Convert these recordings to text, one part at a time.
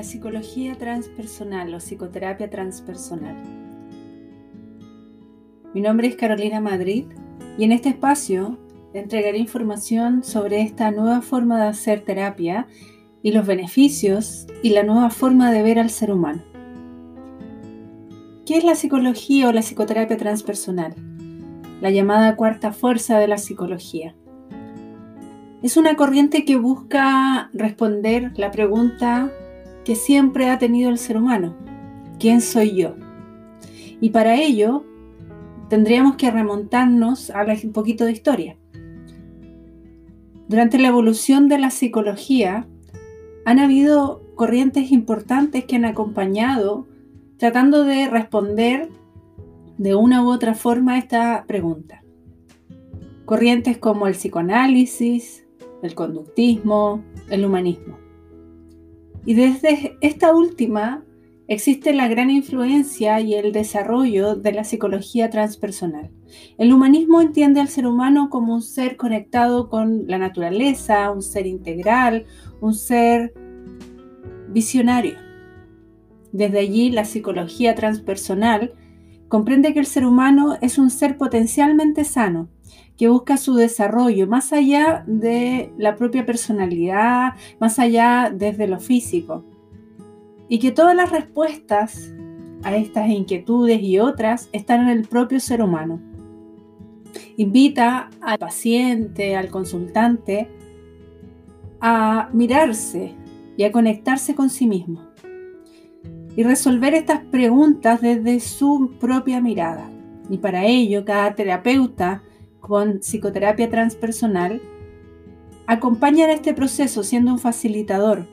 la psicología transpersonal o psicoterapia transpersonal. Mi nombre es Carolina Madrid y en este espacio entregaré información sobre esta nueva forma de hacer terapia y los beneficios y la nueva forma de ver al ser humano. ¿Qué es la psicología o la psicoterapia transpersonal? La llamada cuarta fuerza de la psicología. Es una corriente que busca responder la pregunta que siempre ha tenido el ser humano. ¿Quién soy yo? Y para ello tendríamos que remontarnos a un poquito de historia. Durante la evolución de la psicología han habido corrientes importantes que han acompañado tratando de responder de una u otra forma esta pregunta. Corrientes como el psicoanálisis, el conductismo, el humanismo. Y desde esta última existe la gran influencia y el desarrollo de la psicología transpersonal. El humanismo entiende al ser humano como un ser conectado con la naturaleza, un ser integral, un ser visionario. Desde allí la psicología transpersonal comprende que el ser humano es un ser potencialmente sano, que busca su desarrollo más allá de la propia personalidad, más allá desde lo físico. Y que todas las respuestas a estas inquietudes y otras están en el propio ser humano. Invita al paciente, al consultante, a mirarse y a conectarse con sí mismo y resolver estas preguntas desde su propia mirada. Y para ello, cada terapeuta con psicoterapia transpersonal, acompañan este proceso siendo un facilitador,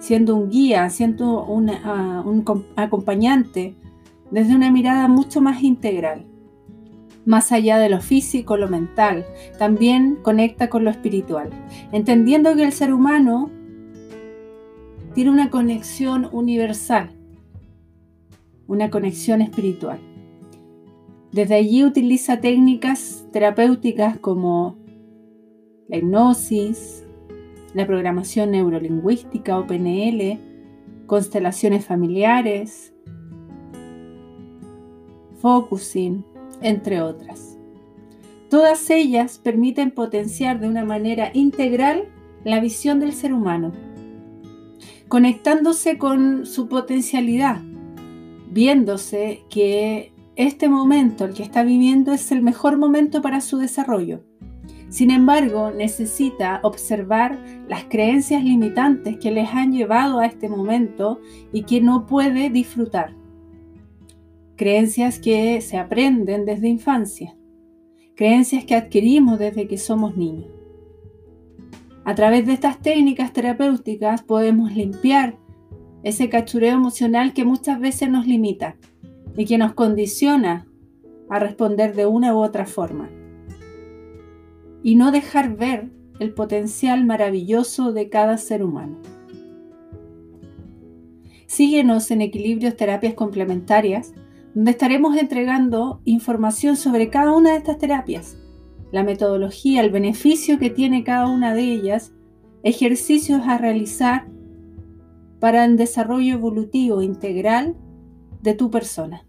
siendo un guía, siendo ah, un acompañante desde una mirada mucho más integral. Más allá de lo físico, lo mental, también conecta con lo espiritual, entendiendo que el ser humano tiene una conexión universal, una conexión espiritual. Desde allí utiliza técnicas terapéuticas como la hipnosis, la programación neurolingüística o PNL, constelaciones familiares, focusing, entre otras. Todas ellas permiten potenciar de una manera integral la visión del ser humano, conectándose con su potencialidad, viéndose que este momento, el que está viviendo, es el mejor momento para su desarrollo. Sin embargo, necesita observar las creencias limitantes que les han llevado a este momento y que no puede disfrutar. Creencias que se aprenden desde infancia. Creencias que adquirimos desde que somos niños. A través de estas técnicas terapéuticas podemos limpiar ese cachureo emocional que muchas veces nos limita y que nos condiciona a responder de una u otra forma. Y no dejar ver el potencial maravilloso de cada ser humano. Síguenos en Equilibrios Terapias Complementarias, donde estaremos entregando información sobre cada una de estas terapias, la metodología, el beneficio que tiene cada una de ellas, ejercicios a realizar para el desarrollo evolutivo integral de tu persona.